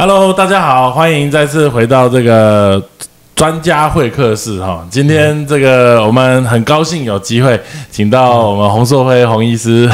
Hello，大家好，欢迎再次回到这个专家会客室哈。今天这个我们很高兴有机会请到我们洪硕辉洪医师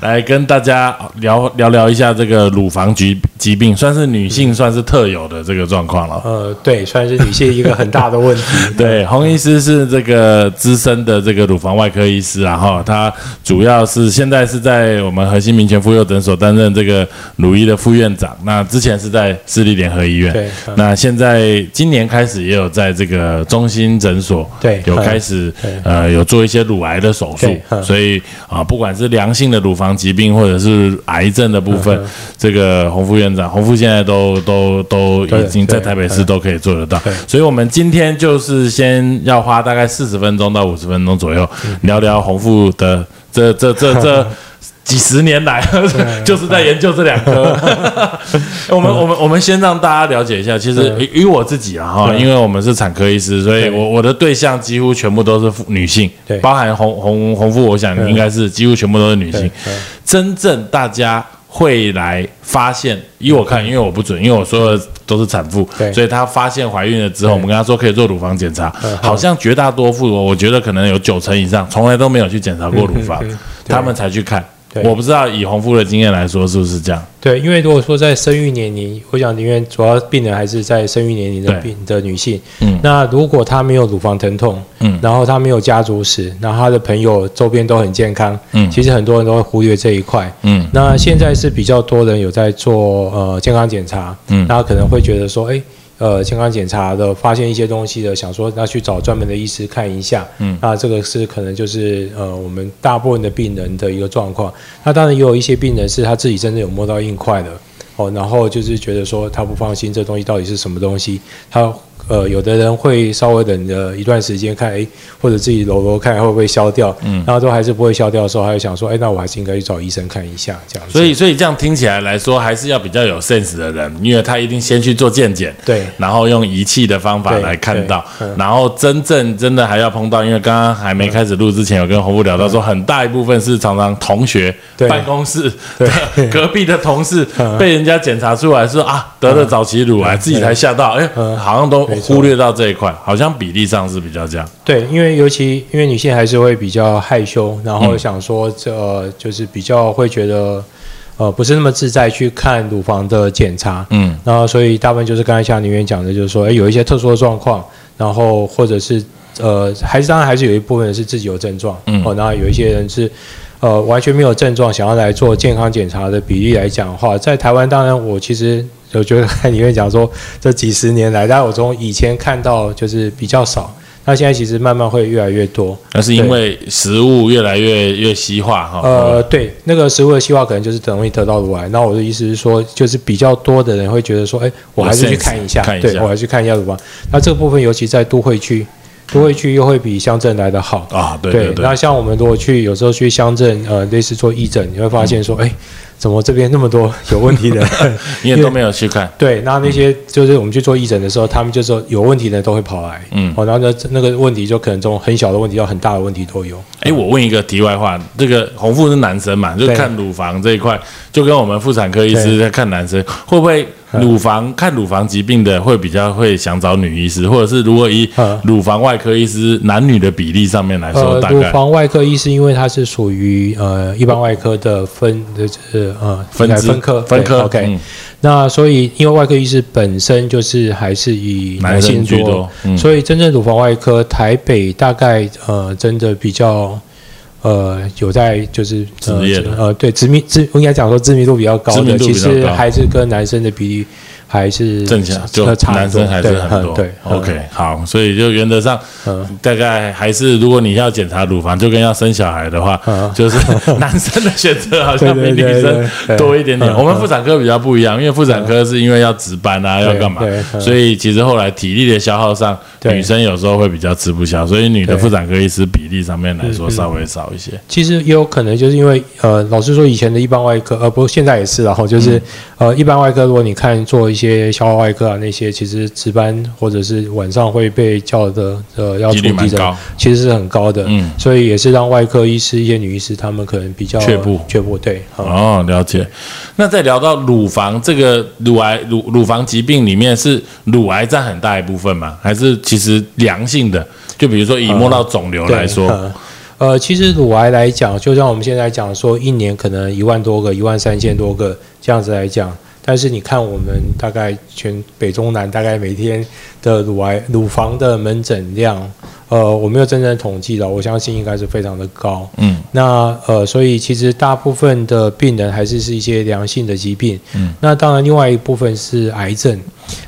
来跟大家聊聊聊一下这个乳房疾疾病，算是女性算是特有的这个状况了。呃，对，算是女性一个很大的问题。对，洪医师是这个资深的这个乳房外科医师啊，哈，他主要是现在是在我们核心民权妇幼诊所担任这个乳医的副院长。那之前是在私立联合医院，对，那现在今年开始也有在这个中心诊所，对，有开始呃有做一些乳癌的手术所以啊，不管是良性的乳房疾病或者是癌症的部分嗯，这个洪副院长，洪副现在都都都已经在台北市嗯都可以做得到，所以我们今天就是先要花大概四十分钟到五十分钟左右，嗯。聊聊洪副的这这这这。几十年来，就是在研究这两科。我们我们我们先让大家了解一下，其实对。以以我自己啊哈，因为我们是产科医师，所以我我的对象几乎全部都是妇女性，对。包含红红红妇，我想应该是几乎全部都是女性。真正大家会来发现，以我看，因为我不准，因为我说的都是产妇，所以她发现怀孕了之后，我们跟她说可以做乳房检查嗯，好像绝大多数，我觉得可能有九成以上，从来都没有去检查过乳房他们才去看。对。我不知道以红夫的经验来说是不是这样？对，因为如果说在生育年龄，我想因为主要病人还是在生育年龄的病的女性，嗯。那如果她没有乳房疼痛，嗯。然后她没有家族史，然后她的朋友周边都很健康，嗯。其实很多人都会忽略这一块。嗯。那现在是比较多人有在做呃健康检查，嗯。大家可能会觉得说，哎，呃，健康检查的发现一些东西的，想说要去找专门的医师看一下，嗯那这个是可能就是呃我们大部分的病人的一个状况。那当然也有一些病人是他自己真的有摸到硬块的，哦，然后就是觉得说他不放心这东西到底是什么东西，他呃有的人会稍微等着一段时间看，哎，或者自己揉揉看会不会消掉，嗯然后都还是不会消掉的时候，他就想说，哎，那我还是应该去找医生看一下这样子。所以所以这样听起来来说，还是要比较有 sense 的人，因为他一定先去做健检，对然后用仪器的方法来看到嗯，然后真正真的还要碰到，因为刚刚还没开始录之前，有跟洪富聊到说，很大一部分是常常同学、对办公室、对隔壁的同事嗯被人家检查出来说啊得了早期乳癌，自己才吓到，哎，嗯好像都忽略到这一块，好像比例上是比较这样。对，因为尤其因为女性还是会比较害羞，然后嗯想说这、呃就是比较会觉得呃不是那么自在去看乳房的检查，嗯。然后所以大部分就是刚才像林院讲的，就是说，哎，有一些特殊的状况，然后或者是呃，还是当然还是有一部分人是自己有症状，嗯。哦，然后有一些人是呃完全没有症状，想要来做健康检查的比例来讲的话，在台湾当然我其实我觉得看里面讲说这几十年来，但我从以前看到就是比较少，那现在其实慢慢会越来越多。那是因为食物越来越越西化哈。呃，对，那个食物的西化可能就是很容易得到乳癌。那我的意思是说，就是比较多的人会觉得说，哎，我还是去看一下，看一下对我还是看一下乳房。那这个部分，尤其在都会区，都会区又会比乡镇来的好。啊，对对对那，像我们如果去有时候去乡镇，呃，类似做义诊，你会发现说，哎、怎么这边那么多有问题的人？因为都没有去看。对，那那些就是我们去做义诊的时候，他们就说有问题的人都会跑来，嗯哦，然后呢，那个问题就可能从很小的问题到很大的问题都有。哎，我问一个题外话，这个红富是男生嘛，就对看乳房这一块，就跟我们妇产科医师在看男生，会不会乳房看乳房疾病的会比较会想找女医师，或者是如果以嗯。乳房外科医师男女的比例上面来说，大概。房外科医师因为它是属于呃一般外科的分就是呃分支分科分科 OK，、嗯。那所以因为外科医师本身就是还是以男男性生居多，嗯。所以真正乳房外科台北大概呃真的比较。呃，有在就是呃职业的呃，对知名知应该讲说知名度比较高的，其实还是跟男生的比例还是正常就男生还是很多。对，OK，好，所以就原则上嗯。大概还是，如果你要检查乳房，就跟要生小孩的话，嗯。就是 男生的选择好像比女生多一点点。嗯我们妇产科比较不一样，因为妇产科是因为要值班啊，要干嘛所以其实后来体力的消耗上，女生有时候会比较吃不消，所以女的妇产科医师比例上面来说稍微少一些。其实也有可能就是因为呃，老实说，以前的一般外科，呃，不过现在也是然后嗯就是、呃，一般外科，如果你看做一些消化外科啊那些，其实值班或者是晚上会被叫的呃要几出急诊其实是很高的，嗯所以也是让外科医师一些女医师她们可能比较却步却步，对，嗯哦，了解。那再聊到乳房这个乳癌乳乳房疾病里面，是乳癌占很大一部分吗？还是其实良性的？就比如说以摸到肿瘤来说，嗯呃，其实乳癌来讲，就像我们现在讲说，一年可能一万多个、一万三千多个这样子来讲，但是你看我们大概全北中南大概每天的乳癌乳房的门诊量，呃，我没有真正统计的，我相信应该是非常的高。嗯那呃，所以其实大部分的病人还是是一些良性的疾病。嗯，那当然，另外一部分是癌症。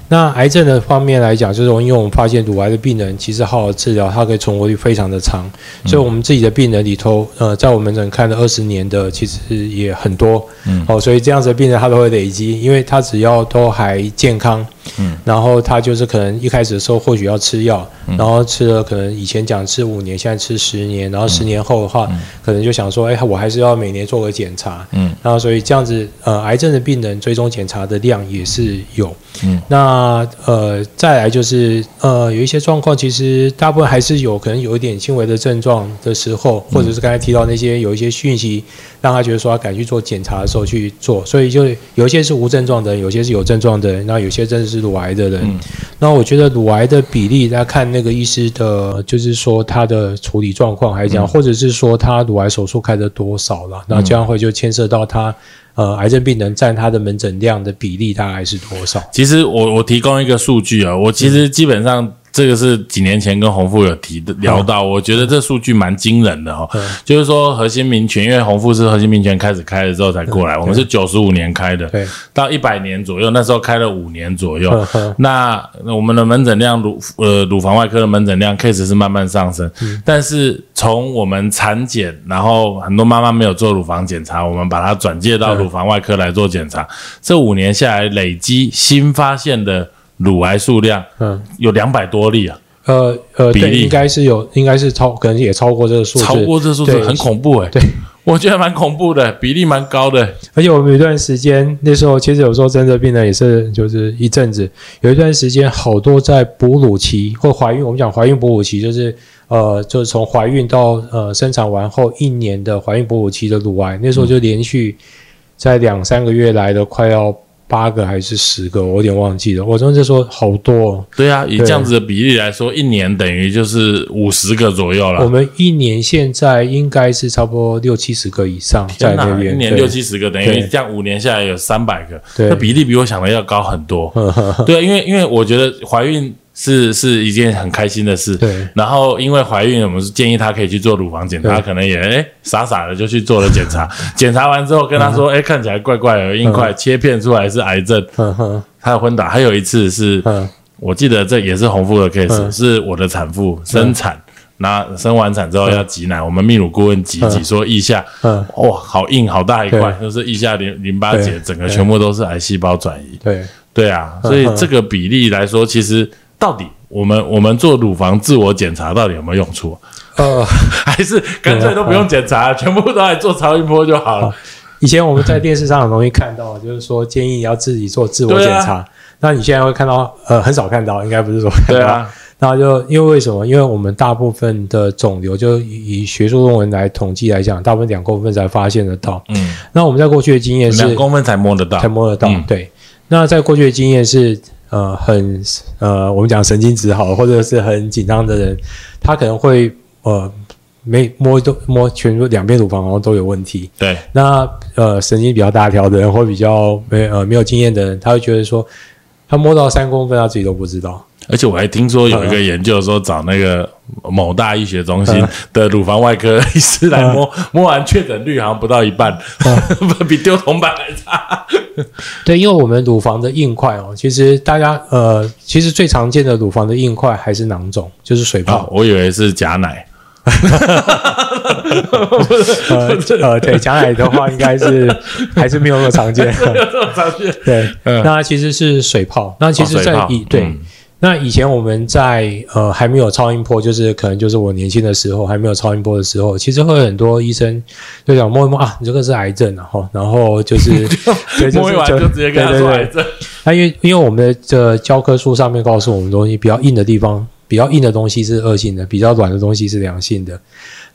那癌症的方面来讲，就是因为我们发现乳癌的病人其实好好治疗，它可以存活率非常的长。嗯所以我们自己的病人里头，呃，在我们诊看了二十年的，其实也很多。嗯哦，所以这样子的病人他都会累积，因为他只要都还健康，嗯，然后他就是可能一开始的时候或许要吃药，嗯。然后吃了可能以前讲吃五年，现在吃十年，然后十年后的话，嗯。可能就想说，哎，我还是要每年做个检查。嗯。然后所以这样子，呃，癌症的病人追踪检查的量也是有。嗯。那呃，再来就是呃，有一些状况，其实大部分还是有可能有一点轻微的症状的时候，或者是刚才提到那些有一些讯息，让他觉得说他敢去做检查的时候去做，所以就有一些是无症状的人，有些是有症状的人，然后有些真的是乳癌的人。嗯。那我觉得乳癌的比例，大家看那个医师的，就是说他的处理状况还是这样，嗯。或者是说他乳癌手术开的多少了，那这样会就牵涉到他呃癌症病人占他的门诊量的比例大概是多少？其实我我提供一个数据啊，我其实基本上这个是几年前跟洪富有提的聊到，我觉得这数据蛮惊人的哦。嗯。就是说核心民权，因为洪富是核心民权开始开了之后才过来，我们是九十五年开的，到一百年左右，那时候开了五年左右。那我们的门诊量乳呃乳房外科的门诊量 case 是慢慢上升，但是从我们产检，然后很多妈妈没有做乳房检查，我们把它转介到嗯。乳房外科来做检查，这五年下来累积新发现的乳癌数量嗯。有两百多例啊，呃呃，对，比例。应该是有，应该是超，可能也超过这个数字，超过这数字对。很恐怖哎、对，我觉得蛮恐怖的，比例蛮高的。而且我们有一段时间，那时候其实有时候真的病人也是，就是一阵子，有一段时间好多在哺乳期或怀孕，我们讲怀孕哺乳期，就是呃，就是从怀孕到呃生产完后一年的怀孕哺乳期的乳癌，那时候就连续在两三个月来的快要八个还是十个，我有点忘记了。我真的说好多、哦，对啊，以这样子的比例来说，一年等于就是五十个左右了我。们一年现在应该是差不多六七十个以上在那边，一年对六七十个，等于这样五年下来有三百个，对那比例比我想的要高很多。对啊，因为因为我觉得怀孕是是一件很开心的事。对。然后因为怀孕，我们是建议她可以去做乳房检查，可能也哎傻傻的就去做了检查，检查完之后跟她说，哎看起来怪怪的，有硬块，切片出来是癌症，呵呵她有昏倒。还有一次是嗯。我记得这也是红富的 case，、嗯是我的产妇生产，那、生完产之后要挤奶，我们泌乳顾问挤挤嗯说腋下，嗯，哇，好硬好大一块，就是腋下淋淋巴结整个全部都是癌细胞转移。对。对啊，嗯所以这个比例来说，其实到底我们我们做乳房自我检查到底有没有用处，呃，还是干脆都不用检查，全部都来做超音波就好了？以前我们在电视上很容易看到，就是说建议要自己做自我检查。那你现在会看到，呃，很少看到，应该不是说。对啊，然后就因为为什么？因为我们大部分的肿瘤，就以以学术论文来统计来讲，大部分两公分才发现得到。嗯，那我们在过去的经验是两公分才摸得到才，摸得到，嗯对。那在过去的经验是，呃，很呃，我们讲神经质好，或者是很紧张的人，他可能会呃，没摸都摸全部两边乳房好像都有问题。对，那呃，神经比较大条的人，或比较没呃没有经验的人，他会觉得说，他摸到三公分，他自己都不知道。而且我还听说有一个研究说，找那个某大医学中心的乳房外科医师来摸，摸完确诊率好像不到一半，比丢铜板还差。对，因为我们乳房的硬块哦，其实大家呃，其实最常见的乳房的硬块还是囊肿，就是水泡。我以为是假奶。呃呃，对，假奶的话，应该是 还是没有那么常见。这么常见？对，那其实是水泡。那其实，在以对。那以前我们在呃还没有超音波，就是可能就是我年轻的时候还没有超音波的时候，其实会有很多医生就想摸一摸啊，你这个是癌症，然 后然后就是 摸一完就直接跟他说癌症。那因为因为我们的这教科书上面告诉我们东西比较硬的地方，比较硬的东西是恶性的，比较软的东西是良性的。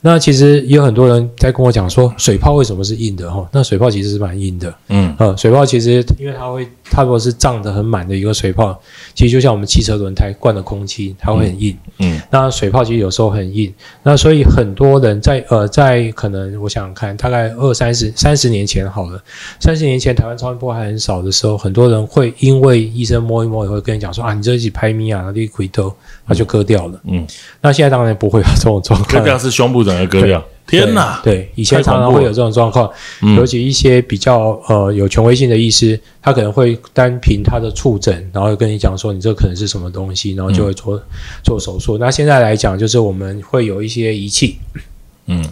那其实也有很多人在跟我讲说，水泡为什么是硬的哈？那水泡其实是蛮硬的，嗯，呃，水泡其实因为它会，它如果是胀得很满的一个水泡，其实就像我们汽车轮胎灌了空气，它会很硬，嗯，那水泡其实有时候很硬，那所以很多人在呃在可能我想看大概二三十三十年前好了，三十年前台湾超音波还很少的时候，很多人会因为医生摸一摸也会跟你讲说啊，你这一起拍咪啊，你回头它就割掉了，嗯，那现在当然不会有这种状况，割掉是胸部整个割掉。天哪！对，以前常常会有这种状况，尤其一些比较呃有权威性的医师，他可能会单凭他的触诊，然后跟你讲说你这可能是什么东西，然后就会做做手术。那现在来讲，就是我们会有一些仪器，嗯，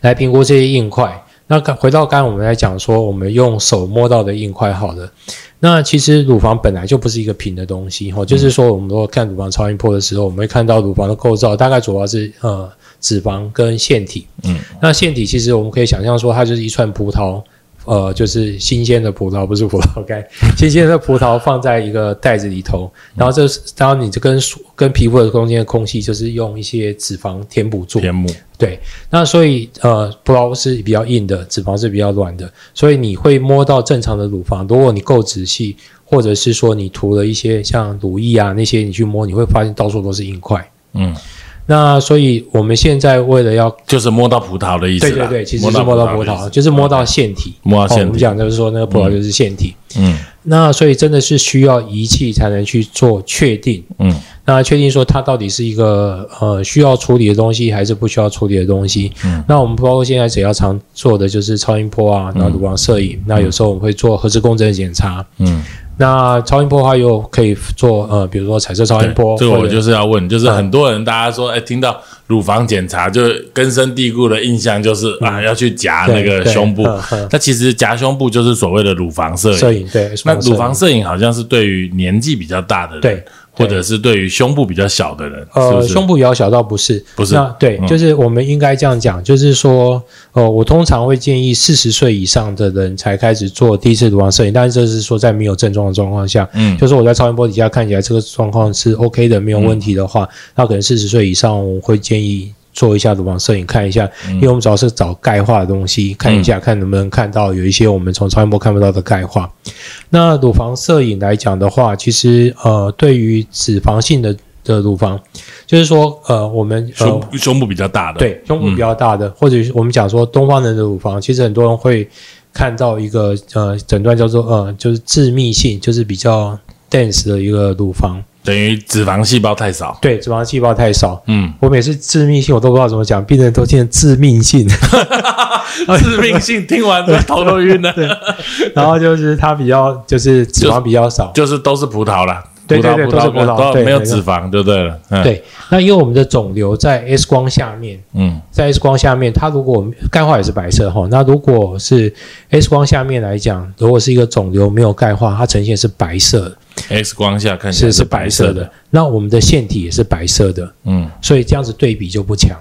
来评估这些硬块。那回到刚刚我们来讲说，我们用手摸到的硬块，好了。那其实乳房本来就不是一个平的东西，哈，就是说我们如果看乳房超音波的时候，我们会看到乳房的构造，大概主要是呃。脂肪跟腺体，嗯，那腺体其实我们可以想象说，它就是一串葡萄，呃，就是新鲜的葡萄，不是葡萄干，新鲜的葡萄放在一个袋子里头，然后这然后你这跟跟皮肤的中间的空隙，就是用一些脂肪填补住，填补，对，那所以呃，葡萄是比较硬的，脂肪是比较软的，所以你会摸到正常的乳房，如果你够仔细，或者是说你涂了一些像乳液啊那些，你去摸，你会发现到处都是硬块，嗯。那所以我们现在为了要就是摸到葡萄的意思，对对对，其实是摸到葡萄，就是摸到腺体，摸到腺体。我们讲就是说那个葡萄就是腺体。嗯，那所以真的是需要仪器才能去做确定。嗯，那确定说它到底是一个呃需要处理的东西，还是不需要处理的东西。嗯，那我们包括现在只要常做的就是超音波啊，然后乳房摄影，那有时候我们会做核磁共振检查。嗯。那超音波的话，又可以做呃，比如说彩色超音波。这个我就是要问，就是很多人大家说，哎，听到乳房检查，就根深蒂固的印象就是啊，要去夹那个胸部。那其实夹胸部就是所谓的乳房摄影。摄影对。那乳房摄影好像是对于年纪比较大的人。对。或者是对于胸部比较小的人，呃，胸部比较小倒不是，不是，那对，就是我们应该这样讲，就是说，呃，我通常会建议四十岁以上的人才开始做第一次乳房摄影，但是这是说在没有症状的状况下，嗯，就是我在超音波底下看起来这个状况是 OK 的，没有问题的话，那可能四十岁以上我会建议。做一下乳房摄影，看一下，因为我们主要是找钙化的东西，看一下，看能不能看到有一些我们从超音波看不到的钙化。那乳房摄影来讲的话，其实呃，对于脂肪性的的乳房，就是说呃，我们胸胸部比较大的，对，胸部比较大的，或者我们讲说东方人的乳房，其实很多人会看到一个呃诊断叫做呃，就是致密性，就是比较 dense 的一个乳房。等于脂肪细胞太少，对，脂肪细胞太少。嗯，我每次致命性我都不知道怎么讲，病人都听致命性，致命性听完头都晕了。然后就是它比较，就是脂肪比较少，就是都是葡萄了。对对对，都是葡萄，没有脂肪，对不对？对。那因为我们的肿瘤在 X 光下面，嗯，在 X 光下面，它如果钙化也是白色哈。那如果是 X 光下面来讲，如果是一个肿瘤没有钙化，它呈现是白色。X 光下看起来是是白色的。那我们的腺体也是白色的，嗯，所以这样子对比就不强。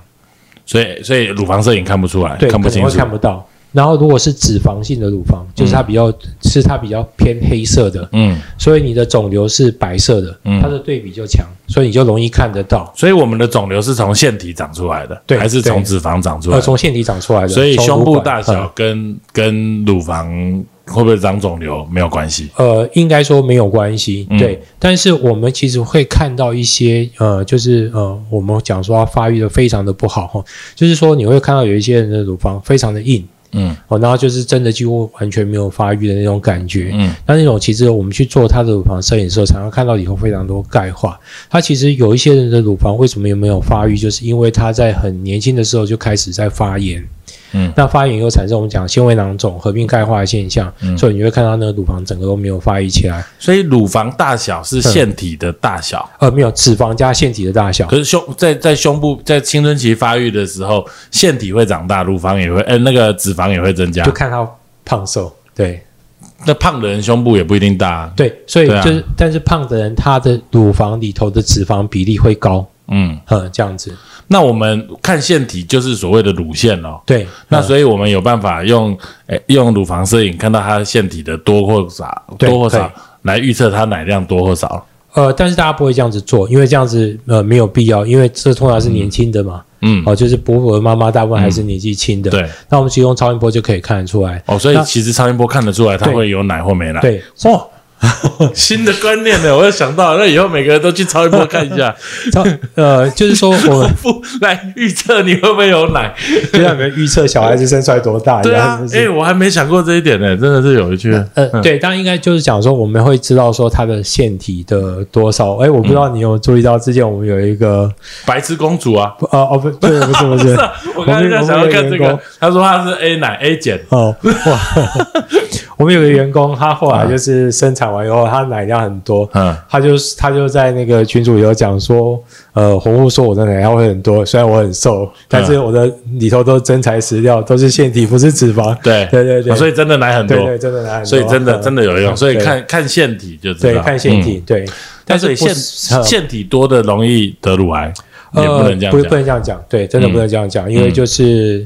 所以所以乳房摄影看不出来，对，看不清楚，看不到。然后，如果是脂肪性的乳房，就是它比较是它比较偏黑色的，嗯，所以你的肿瘤是白色的，嗯，它的对比就强，所以你就容易看得到。所以我们的肿瘤是从腺体长出来的，对，还是从脂肪长出来？呃，从腺体长出来的。所以胸部大小跟跟乳房会不会长肿瘤没有关系？呃，应该说没有关系，对。但是我们其实会看到一些，呃，就是呃，我们讲说它发育的非常的不好哈，就是说你会看到有一些人的乳房非常的硬。嗯哦，然后就是真的几乎完全没有发育的那种感觉。嗯那那种其实我们去做他的乳房摄影的时候，常常看到里头非常多钙化。他其实有一些人的乳房为什么也没有发育，就是因为他在很年轻的时候就开始在发炎。嗯那发炎又产生我们讲纤维囊肿合并钙化的现象，嗯所以你会看到那个乳房整个都没有发育起来。所以乳房大小是腺体的大小，呃，没有脂肪加腺体的大小。可是胸在在胸部在青春期发育的时候，腺体会长大，乳房也会，呃，那个脂肪也会增加就。看他胖瘦。对那胖的人胸部也不一定大啊，对，所以就是，但是胖的人他的乳房里头的脂肪比例会高，嗯，嗯，这样子。那我们看腺体就是所谓的乳腺哦。对，嗯那所以我们有办法用诶用乳房摄影看到它腺体的多或少，多或少来预测它奶量多或少。呃，但是大家不会这样子做，因为这样子呃没有必要，因为这通常是年轻的嘛，嗯，哦，就是伯伯的妈妈大部分还是年纪轻的。，对那我们其实用超音波就可以看得出来。哦，所以其实超音波看得出来它对会有奶或没奶。对，哦，新的观念呢，我又想到，那以后每个人都去超音波看一下，超呃，就是说我们 不来预测你会不会有奶。就像你们预测小孩子生出来多大一对样，哎、是。我还没想过这一点呢，真的是有一句。呃，对，当然应该就是讲说，我们会知道说它的腺体的多少。哎，我不知道你有注意到，之前我们有一个，白痴公主啊，哦不，对，不是不是，我刚才在想要看这个。他说他是 A 奶 A 减，哦哇，我们有个员工，他后来就是生产完以后，他奶量很多，嗯，他就他就在那个群组里头讲说，呃，红户说我的奶量会很多，虽然我很瘦，但是我的里头都真材实料，都是腺体，不是脂肪。对。对对对。哦所以真的奶很多。对，对，真的奶很多，所以真的嗯真的有用，所以看看腺体就知道，对看腺体嗯。对，但是腺腺体多的容易得乳癌，也不能这样呃、不不。能这样讲，对，真的嗯不能这样讲，因为就是、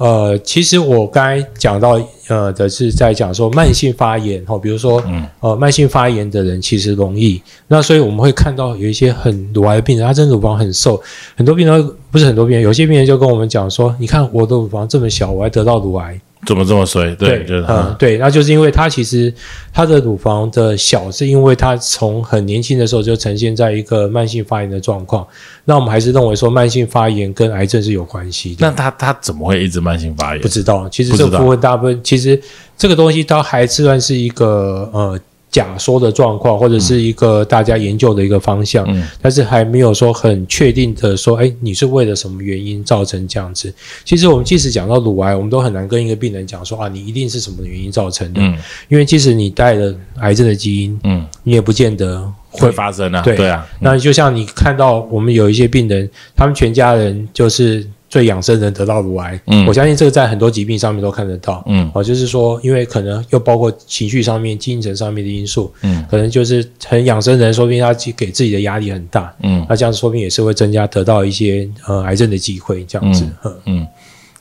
呃，其实我刚才讲到呃的是在讲说慢性发炎哦，比如说嗯呃慢性发炎的人其实容易，那所以我们会看到有一些很乳癌的病人，他真的乳房很瘦，很多病人不是很多病人，有些病人就跟我们讲说，你看我的乳房这么小，我还得到乳癌，怎么这么衰？对，就是嗯，对，那就是因为他其实他的乳房的小，是因为他从很年轻的时候就呈现在一个慢性发炎的状况。那我们还是认为说慢性发炎跟癌症是有关系的。那他他怎么会一直慢性发炎不？知道，其实这部分大部分其实这个东西它还算是一个呃假说的状况，或者是一个大家研究的一个方向。嗯但是还没有说很确定的说，哎，你是为了什么原因造成这样子？其实我们即使讲到乳癌，我们都很难跟一个病人讲说啊，你一定是什么原因造成的，嗯因为即使你带了癌症的基因，嗯，你也不见得会会。发生啊，对对啊，那就像你看到我们有一些病人，他们全家人就是最养生人得到乳癌，嗯我相信这个在很多疾病上面都看得到。嗯哦，就是说，因为可能又包括情绪上面、精神上面的因素，嗯可能就是很养生人，说不定他给自己的压力很大，嗯那这样说不定也是会增加得到一些呃癌症的机会，这样子。嗯嗯。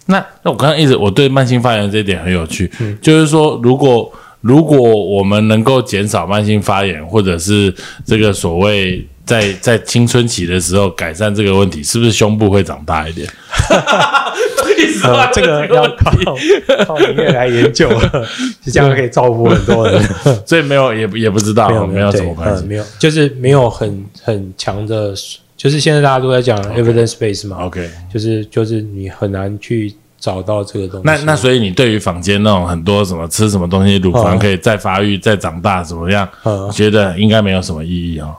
那那我刚刚一直我对慢性发炎这一点很有趣，嗯就是说如果如果我们能够减少慢性发炎，或者是这个所谓在在青春期的时候改善这个问题，是不是胸部会长大一点？一 直呃，这个要靠题 靠音乐来研究，是 这样可以造福很多人。所以没有也也不知道，没有没有什对么关系呃。没有，就是没有很很强的，就是现在大家都在讲 evidence base 嘛 OK，就是就是你很难去找到这个东西。那那所以你对于坊间那种很多什么吃什么东西乳房嗯可以再发育、再长大怎么样？觉得应该没有什么意义哦。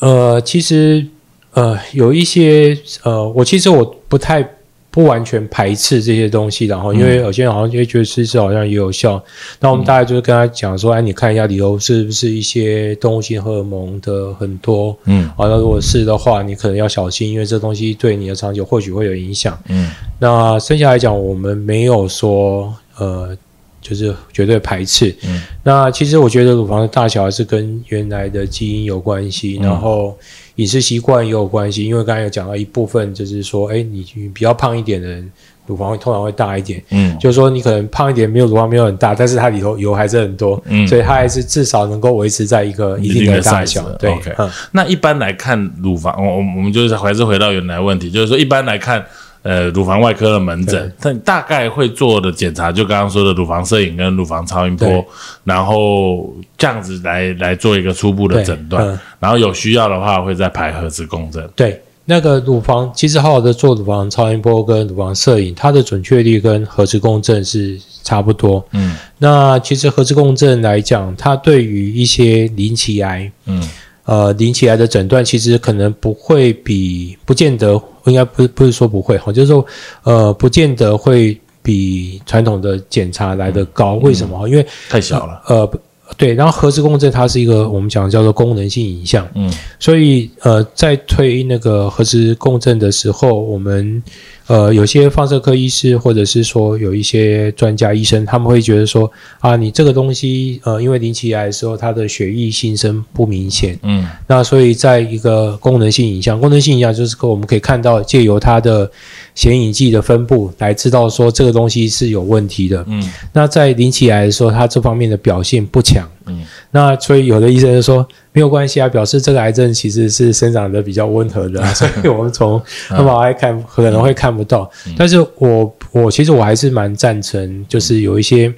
呃，其实呃有一些呃，我其实我不太不完全排斥这些东西，然后因为有些人好像就会觉得吃吃好像也有效，那我们大概就是跟他讲说，哎，你看一下里头是不是一些动物性荷尔蒙的很多。嗯啊，那如果是的话，你可能要小心，因为这东西对你的长久或许会有影响。嗯那剩下来讲，我们没有说呃，就是绝对排斥。嗯那其实我觉得乳房的大小还是跟原来的基因有关系，嗯然后饮食习惯也有关系。因为刚才有讲到一部分，就是说，哎，你你比较胖一点的人，乳房会通常会大一点。嗯就是说，你可能胖一点，没有乳房没有很大，但是它里头油还是很多，嗯所以它还是至少能够维持在一个一一定的大小。的对 OK 嗯，那一般来看，乳房，我我我们就是还是回到原来问题，就是说一般来看，呃，乳房外科的门诊，但大概会做的检查，就刚刚说的乳房摄影跟乳房超音波，然后这样子来来做一个初步的对诊断。嗯，然后有需要的话会再排核磁共振。对那个乳房其实好好的做乳房超音波跟乳房摄影，它的准确率跟核磁共振是差不多。嗯。那其实核磁共振来讲，它对于一些鳞期癌，嗯呃，鳞期癌的诊断其实可能不会比，不见得，应该不是不是说不会哈，就是说，呃，不见得会比传统的检查来得高。为什么？因为太小了。呃，不对，然后核磁共振它是一个我们讲的叫做功能性影像，嗯所以呃，在推那个核磁共振的时候，我们呃有些放射科医师或者是说有一些专家医生，他们会觉得说啊，你这个东西呃，因为临起来的时候，它的血液新生不明显，嗯那所以在一个功能性影像，功能性影像就是我们可以看到借由它的显影剂的分布来知道说这个东西是有问题的。嗯那在临起来的时候，它这方面的表现不强。嗯，那所以有的医生就说没有关系啊，表示这个癌症其实是生长的比较温和的、啊，所以我们从 MRI 看可能会看不到。但是我我其实我还是蛮赞成，就是有一些。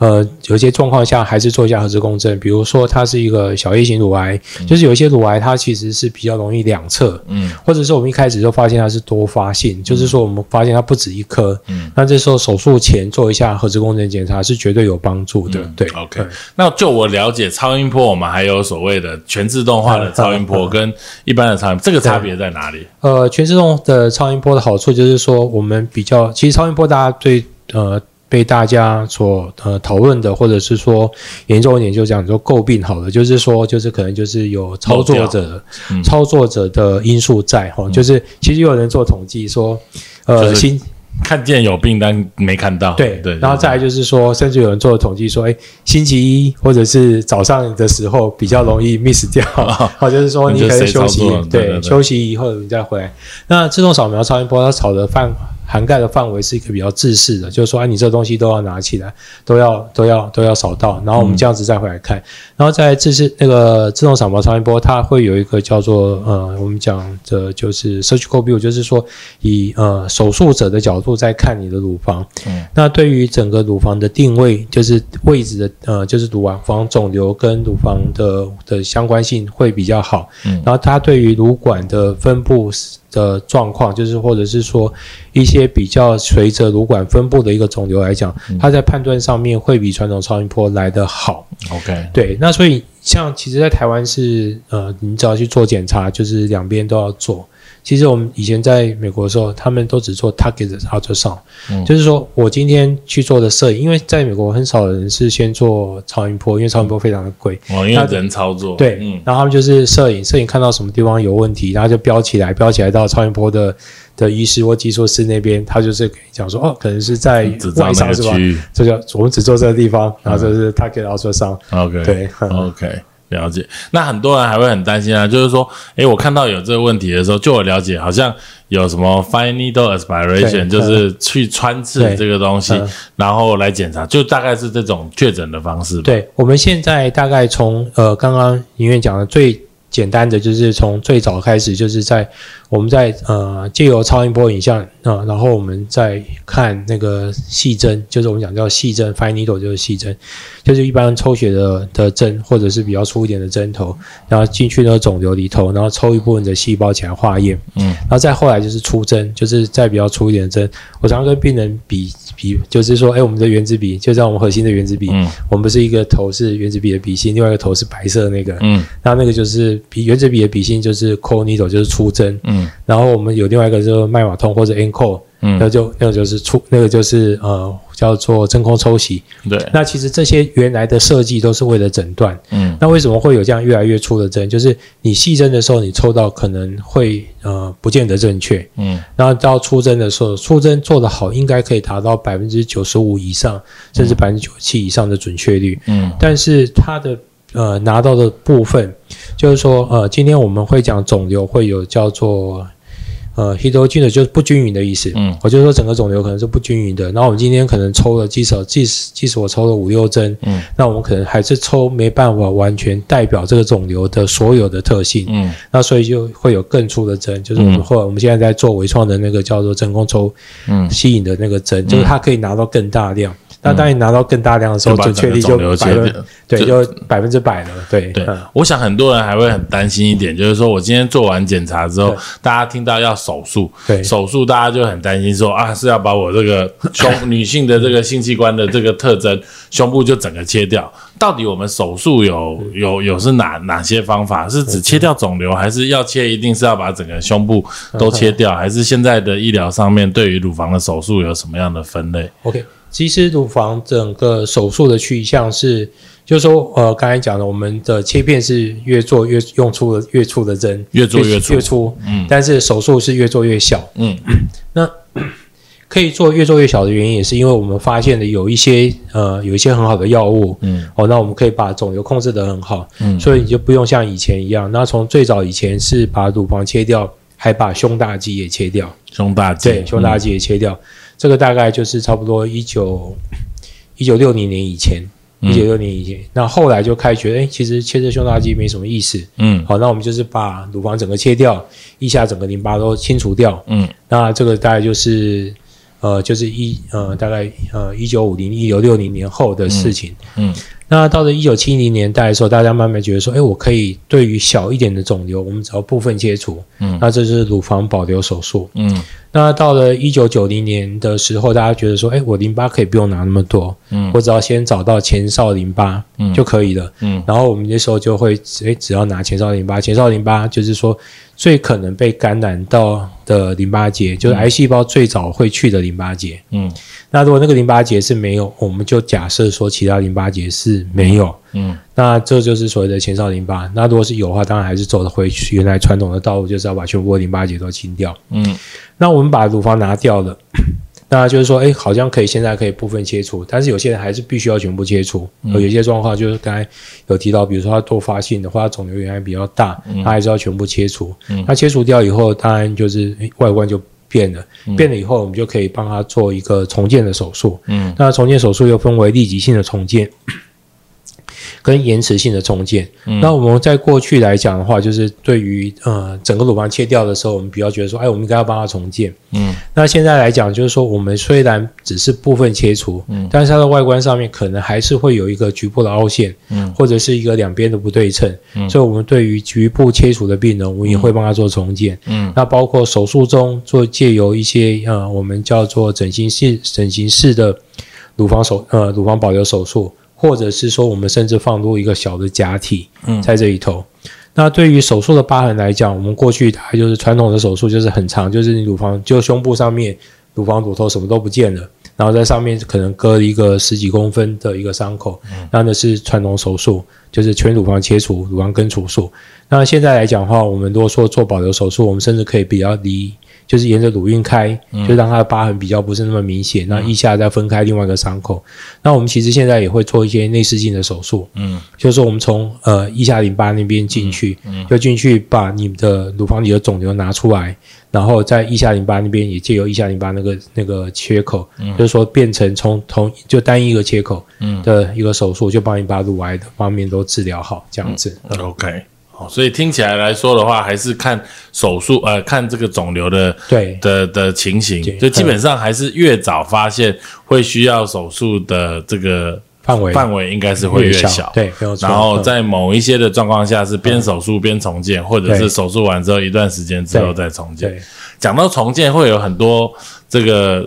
呃，有一些状况下还是做一下核磁共振，比如说它是一个小叶型乳癌，就是有一些乳癌它其实是比较容易两侧，嗯。或者是我们一开始就发现它是多发性，就是说我们发现它不止一颗，嗯。那这时候手术前做一下核磁共振检查是绝对有帮助的，对。嗯，OK。那就我了解，超音波我们还有所谓的全自动化的 超音波跟一般的超音波，这个差别在哪里？呃，全自动的超音波的好处就是说，我们比较，其实超音波大家对呃被大家所呃讨论的，或者是说严重一点就讲说诟病好了，就是说就是可能就是有操作者、嗯。操作者的因素在哈、就是其实有人做统计说，呃，就是新看见有病但没看到，对对，然后再来就是说，甚至有人做统计说，哎，星期一或者是早上的时候比较容易 miss 掉，哦，就是说你可以休息对对对休息以后你再回来。那自动扫描超音波它扫的范涵盖的范围是一个比较自式的，就是说，哎，你这东西都要拿起来，都要都要都要扫到，然后我们这样子再回来看，然后在自式那个自动扫描超音波，它会有一个叫做呃，我们讲的就是 surgical view，就是说以呃手术者的角度在看你的乳房。嗯那对于整个乳房的定位，就是位置的呃，就是乳房肿瘤跟乳房的的相关性会比较好。嗯然后它对于乳管的分布的状况，就是或者是说一些比较随着乳管分布的一个肿瘤来讲，它在判断上面会比传统超音波来得好。OK，对，那所以像其实，在台湾是呃，你只要去做检查，就是两边都要做。其实我们以前在美国的时候，他们都只做 target ultrasound，、嗯。就是说我今天去做的摄影，因为在美国很少人是先做超音波，因为超音波非常的贵。哦，因为人操作，对，嗯。然后他们就是摄影，摄影看到什么地方有问题，然后就标起来，标起来到超音波的的医师或技术师那边，他就是讲说，哦，可能是在外伤是吧？这叫我们只做这个地方，然后就是 target ultrasound，、，OK，对，嗯 OK，了解。那很多人还会很担心啊，就是说，诶，我看到有这个问题的时候，就我了解，好像有什么 fine needle aspiration，就是去穿刺这个东西嗯，然后来检查，就大概是这种确诊的方式吧。对，我们现在大概从呃刚刚林院讲的最简单的，就是从最早开始，就是在我们在呃借由超音波影像啊、呃然后我们再看那个细针，就是我们讲叫细针 fine needle 就是细针，就是一般抽血的的针，或者是比较粗一点的针头，然后进去那个肿瘤里头，然后抽一部分的细胞起来化验，嗯。然后再后来就是出针，就是再比较粗一点的针。我常常跟病人比比，就是说，哎，我们的原子笔，就像我们核心的原子笔，嗯。我们不是一个头是原子笔的笔芯，另外一个头是白色的那个，嗯。那那个就是比原子笔的笔芯就是 core needle，就是出针，嗯然后我们有另外一个就是麦马通或者 Encore，那嗯，就那个就是出那个就是呃叫做真空抽洗。对，那其实这些原来的设计都是为了诊断，嗯。那为什么会有这样越来越粗的针？就是你细针的时候，你抽到可能会呃不见得正确，嗯。然后到出针的时候，出针做得好，应该可以达到百分之九十五以上，甚至百分之九十七以上的准确率。嗯。但是它的呃拿到的部分，就是说呃，今天我们会讲肿瘤会有叫做呃 heterogeneous，就是不均匀的意思。嗯我就说整个肿瘤可能是不均匀的。然后我们今天可能抽了，即使即使即使我抽了五六针，嗯那我们可能还是抽没办法完全代表这个肿瘤的所有的特性。嗯那所以就会有更粗的针，就是我们嗯后来我们现在在做微创的那个叫做真空抽嗯吸引的那个针，就是它可以拿到更大量。那当你拿到更大量的时候，就确率就百分切掉对，就就百分之百了。对对嗯，我想很多人还会很担心一点，就是说我今天做完检查之后，大家听到要手术，对手术大家就很担心说啊，是要把我这个胸 女性的这个性器官的这个特征，胸部就整个切掉。到底我们手术有有有是哪哪些方法？是只切掉肿瘤，还是要切一定是要把整个胸部都切掉？还是现在的医疗上面对于乳房的手术有什么样的分类？OK，其实乳房整个手术的去向是，就是说，呃，刚才讲的，我们的切片是越做越用粗的越粗的针，越做越粗越粗，嗯。但是手术是越做越小。嗯。那 可以做越做越小的原因，也是因为我们发现的有一些呃有一些很好的药物，嗯。哦，那我们可以把肿瘤控制得很好，嗯。所以你就不用像以前一样。那从最早以前是把乳房切掉，还把胸大肌也切掉，胸大肌，对，胸大肌也切掉，这个大概就是差不多一九一九六零年以前，嗯一九六年以前。那后来就开始觉得，哎，其实切这胸大肌没什么意思。嗯好，那我们就是把乳房整个切掉，腋下整个淋巴都清除掉。嗯那这个大概就是呃，就是一呃，大概呃一九五零一九六零年后的事情。嗯那到了一九七零年代的时候，大家慢慢觉得说，哎，我可以对于小一点的肿瘤，我们只要部分切除，嗯。那这就是乳房保留手术。嗯。那到了一九九零年的时候，大家觉得说，哎，我淋巴可以不用拿那么多，嗯。我只要先找到前哨淋巴嗯。就可以了。嗯。然后我们那时候就会，哎，只要拿前哨淋巴，前哨淋巴就是说最可能被感染到的淋巴结，就是癌细胞最早会去的淋巴结。嗯那如果那个淋巴结是没有，我们就假设说其他淋巴结是没有。嗯那这就是所谓的前哨淋巴。那如果是有的话，当然还是走的回去原来传统的道路，就是要把全部淋巴结都清掉。嗯那我们把乳房拿掉了，那就是说，哎，好像可以现在可以部分切除，但是有些人还是必须要全部切除。有一些状况就是刚才有提到，比如说他多发性的话，肿瘤原来比较大，他还是要全部切除。那切除掉以后，当然就是诶外观就变了，变了以后，我们就可以帮他做一个重建的手术。嗯那重建手术又分为立即性的重建。跟延迟性的重建，那我们在过去来讲的话，就是对于呃整个乳房切掉的时候，我们比较觉得说，哎，我们应该要帮它重建。嗯。那现在来讲，就是说我们虽然只是部分切除，嗯。但是它的外观上面可能还是会有一个局部的凹陷，嗯。或者是一个两边的不对称，嗯。所以我们对于局部切除的病人，我们也会帮他做重建。嗯。那包括手术中做借由一些呃我们叫做整形式整形式的乳房手呃乳房保留手术，或者是说我们甚至放入一个小的假体嗯在这里头。那对于手术的疤痕来讲，我们过去大概就是传统的手术就是很长，就是你乳房就胸部上面乳房乳头什么都不见了，然后在上面可能割一个十几公分的一个伤口，那那是传统手术，就是全乳房切除、乳房根除术。那现在来讲的话，我们如果说做保留手术，我们甚至可以比较离，就是沿着乳晕开，就让它的疤痕比较不是那么明显。那腋下再分开另外一个伤口。那我们其实现在也会做一些内视镜的手术，嗯就是说我们从呃腋下淋巴那边进去，嗯就进去把你的乳房里的肿瘤拿出来，然后在腋下淋巴那边也借由腋下淋巴那个那个缺口，就是说变成从同就单一个切口嗯的一个手术，就帮你把乳癌的方面都治疗好，这样子。，OK。好，所以听起来来说的话，还是看手术，呃，看这个肿瘤的对的的情形，就基本上还是越早发现会需要手术的这个范围范围应该是会越小。对。然后嗯在某一些的状况下是边手术边重建，或者是手术完之后一段时间之后再重建。讲到重建，会有很多这个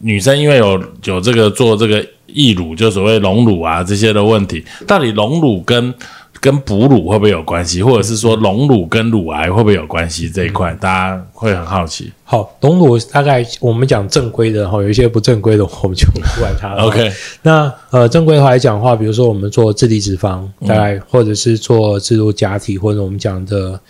女生因为有有这个做这个义乳，就所谓隆乳啊这些的问题，到底隆乳跟跟哺乳会不会有关系，或者是说隆乳跟乳癌会不会有关系这一块，大家会很好奇。好，隆乳大概我们讲正规的哈，有一些不正规的，我们就不管它了。OK，那呃，正规的话来讲的话，比如说我们做自体脂肪，大概、或者是做置入假体，或者我们讲的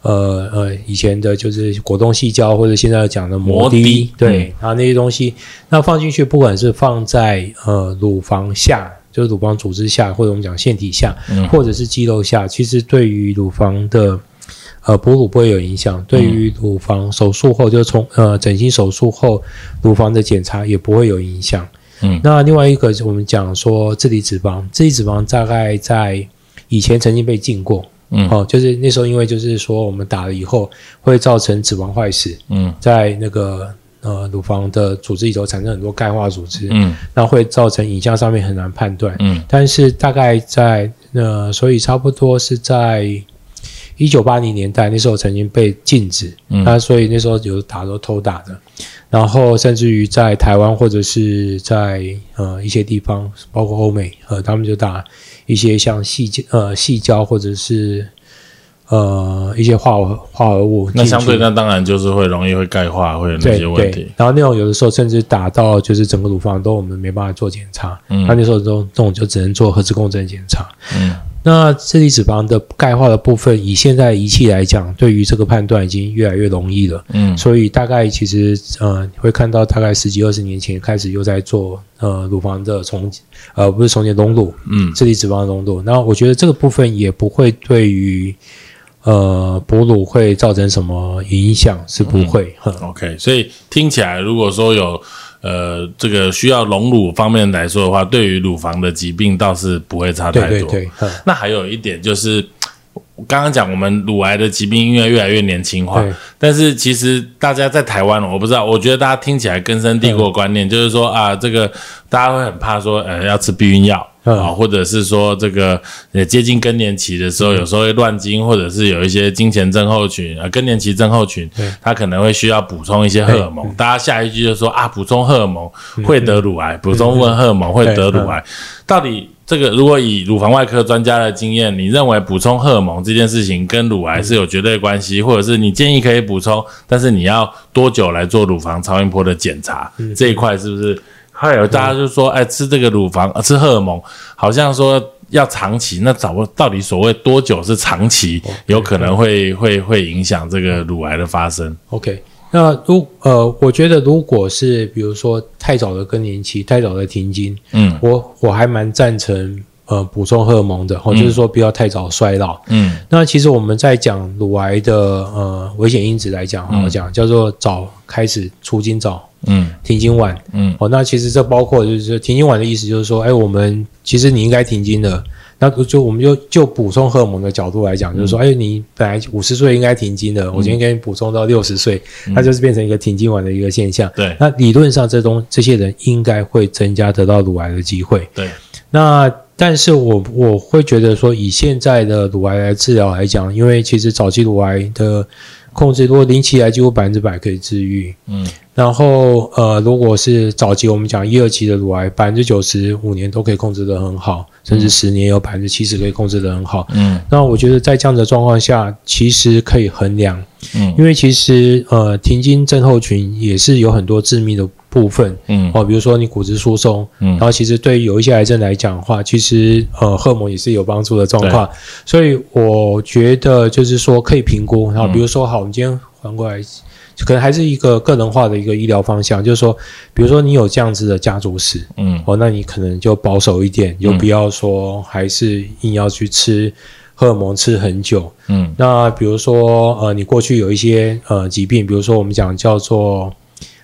呃呃以前的就是果冻细胶，或者现在讲的膜膜滴，滴对，然后那些东西，那放进去，不管是放在呃乳房下。就是乳房组织下，或者我们讲腺体下，嗯。或者是肌肉下，其实对于乳房的呃哺乳不会有影响，对于乳房手术后，就从呃整形手术后乳房的检查也不会有影响。嗯。那另外一个我们讲说自体脂肪，自体脂肪大概在以前曾经被禁过，嗯。哦，就是那时候因为就是说我们打了以后会造成脂肪坏死，嗯。在那个呃乳房的组织里头产生很多钙化组织，嗯那会造成影像上面很难判断。嗯但是大概在呃，所以差不多是在一九八零年代，那时候曾经被禁止，嗯那所以那时候有打都偷打的，然后甚至于在台湾或者是在呃一些地方，包括欧美，呃，他们就打一些像细胶呃细胶或者是呃一些化合化合物，那相对那当然就是会容易会钙化，会有那些问题。，然后那种有的时候甚至打到就是整个乳房都我们没办法做检查，嗯那那时候都这种就只能做核磁共振检查。嗯那这粒脂肪的钙化的部分，以现在仪器来讲，对于这个判断已经越来越容易了。嗯所以大概其实呃，你会看到大概十几二十年前开始又在做呃乳房的重呃不是重建隆乳，嗯自体脂肪的隆乳。那我觉得这个部分也不会对于呃哺乳会造成什么影响，是不会。哼，OK，所以听起来，如果说有呃这个需要隆乳方面来说的话，对于乳房的疾病倒是不会差太多。对对对，那还有一点就是，刚刚讲我们乳癌的疾病因为越来越年轻化对，但是其实大家在台湾，我不知道，我觉得大家听起来根深蒂固的观念、就是说啊，这个大家会很怕说，呃，要吃避孕药。嗯啊，或者是说这个呃接近更年期的时候，有时候会乱经，或者是有一些经前症候群呃更年期症候群对，它可能会需要补充一些荷尔蒙。大家下一句就说啊，补充荷尔蒙会得乳癌，补充问荷尔蒙会得乳癌。到底这个如果以乳房外科专家的经验，你认为补充荷尔蒙这件事情跟乳癌是有绝对关系，或者是你建议可以补充，但是你要多久来做乳房超音波的检查？这一块是不是？还有大家就说，哎，吃这个乳房、呃吃荷尔蒙，好像说要长期，那找不到底所谓多久是长期，有可能会会会影响这个乳癌的发生。OK，那如呃，我觉得如果是比如说太早的更年期、太早的停经，嗯。我我还蛮赞成呃补充荷尔蒙的，哦，就是说不要太早衰老。嗯那其实我们在讲乳癌的呃危险因子来讲，好好讲叫做早开始出经早，嗯停经晚。嗯哦，那其实这包括就是说停经晚的意思，就是说，哎，我们其实你应该停经的。那就我们就就补充荷尔蒙的角度来讲，就是说，哎，你本来五十岁应该停经的，我今天给你补充到六十岁，那就是变成一个停经晚的一个现象。对那理论上，这东这些人应该会增加得到乳癌的机会。对，那但是我我会觉得说，以现在的乳癌来治疗来讲，因为其实早期乳癌的控制，如果零期癌几乎百分之百可以治愈。嗯。然后呃，如果是早期我们讲一二期的乳癌，百分之九十五年都可以控制得很好，甚至十年有百分之七十可以控制得很好。嗯。那我觉得在这样的状况下，其实可以衡量，嗯。因为其实呃停经症候群也是有很多致命的部分。嗯。哦，比如说你骨质疏松，嗯。然后其实对于有一些癌症来讲的话，其实呃荷尔蒙也是有帮助的状况，所以我觉得就是说可以评估，然后比如说好，我们今天还过来。可能还是一个个人化的一个医疗方向，就是说，比如说你有这样子的家族史，嗯。哦，那你可能就保守一点，就不要说还是硬要去吃荷尔蒙吃很久。嗯。那比如说，呃，你过去有一些呃疾病，比如说我们讲叫做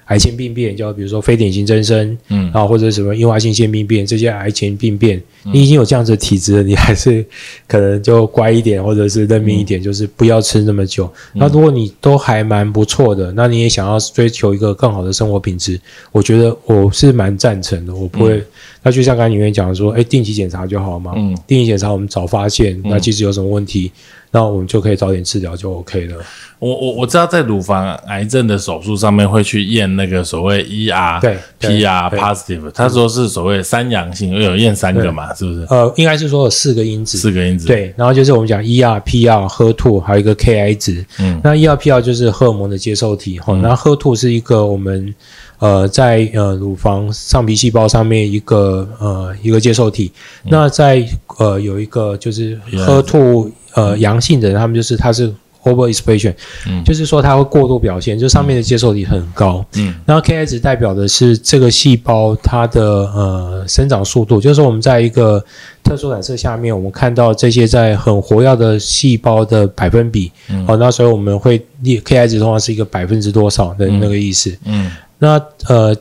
癌前病变，叫比如说非典型增生，嗯。啊，或者什么硬化性腺病变这些癌前病变，你已经有这样子的体质了，你还是可能就乖一点，或者是认命一点，就是不要吃那么久。那如果你都还蛮不错的，那你也想要追求一个更好的生活品质，我觉得我是蛮赞成的。我不会，那就像刚才里面讲说，哎，定期检查就好嘛，嗯定期检查我们早发现，那其实有什么问题，那我们就可以早点治疗就 OK 了。我我我知道在乳房癌症的手术上面会去验那个所谓 ER、PR positive，他说是所谓三阳性，因为有验三个嘛，是不是？呃，应该是说有四个因子，四个因子。，对，然后就是我们讲 ER、PR、HER2，还有一个 KI 值。嗯那 ER、PR 就是荷尔蒙的接受体哈，那 HER2 是一个我们呃在呃乳房上皮细胞上面一个呃一个接受体。那在呃有一个就是原来是 HER2 呃阳性的人，他们就是他是 overexpression，、嗯。就是说它会过度表现，就上面的接受力很高。嗯。然后 Ki 值代表的是这个细胞它的呃生长速度，就是说我们在一个特殊染色下面，我们看到这些在很活跃的细胞的百分比，嗯。哦，那所以我们会列 Ki 值通常是一个百分之多少的那个意思。嗯。那呃，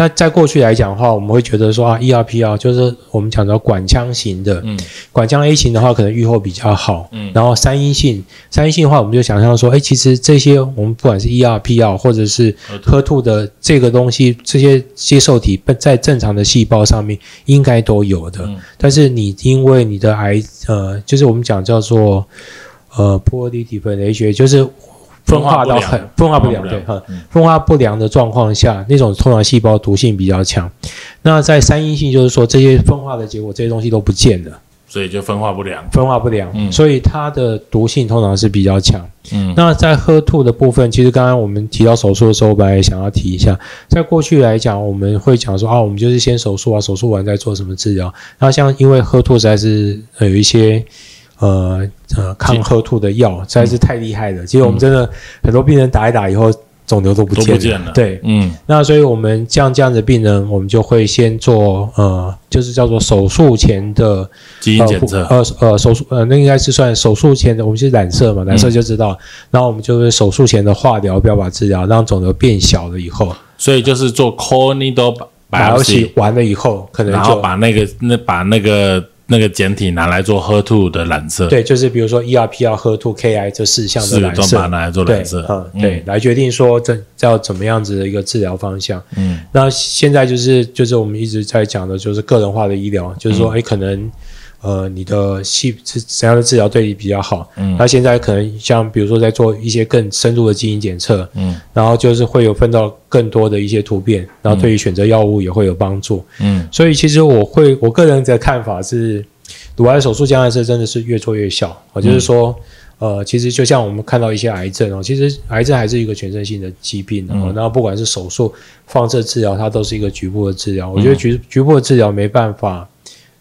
但在过去来讲的话，我们会觉得说啊，ERP 啊，就是我们讲到管腔型的，嗯管腔 A 型的话，可能预后比较好。嗯然后三阴性，三阴性的话，我们就想象说，哎，其实这些我们不管是 ERP 啊，或者是喝 HER2 的这个东西，这些接受体在正常的细胞上面应该都有的。嗯但是你因为你的癌，呃，就是我们讲叫做呃 poorly differentiated，就是分化到很分化不良，对，哈，嗯分化不良的状况下，那种通常细胞毒性比较强。那在三阴性，就是说这些分化的结果，这些东西都不见了，所以就分化不良。分化不良，嗯所以它的毒性通常是比较强。嗯那在喝吐的部分，其实刚刚我们提到手术的时候，本来也想要提一下，在过去来讲，我们会讲说啊，我们就是先手术啊，手术完再做什么治疗。那像因为喝吐实在是呃有一些呃呃抗喝吐的药，实在是太厉害了。其实我们真的很多病人打一打以后，肿瘤都不见了。见了。对，嗯。那所以我们像这样的病人，我们就会先做呃，就是叫做手术前的基因检测。呃呃呃手术呃那应该是算手术前的，我们是染色嘛，染色就知道。然后我们就是手术前的化疗标靶治疗，让肿瘤变小了以后，所以就是做 core needle 把 biopsy，完了以后，可能然后就把那个那把那个那个简体拿来做 HER2 的染色，对，就是比如说 ERP 要喝 to KI 这四项的染色。把它。拿来做对染色，，嗯，对，来决定说这要怎么样子的一个治疗方向。嗯。那现在就是就是我们一直在讲的，就是个人化的医疗，就是嗯。说，哎、可能呃你的细是怎样的治疗对你比较好？嗯那现在可能像比如说在做一些更深入的基因检测，嗯然后就是会有分到更多的一些突变，然后对于选择药物也会有帮助。嗯所以其实我会我个人的看法是，乳癌手术将来是真的是越做越小，啊，就是说。呃，其实就像我们看到一些癌症哦，其实癌症还是一个全身性的疾病哦。嗯然后不管是手术、放射治疗，它都是一个局部的治疗。我觉得局局部的治疗没办法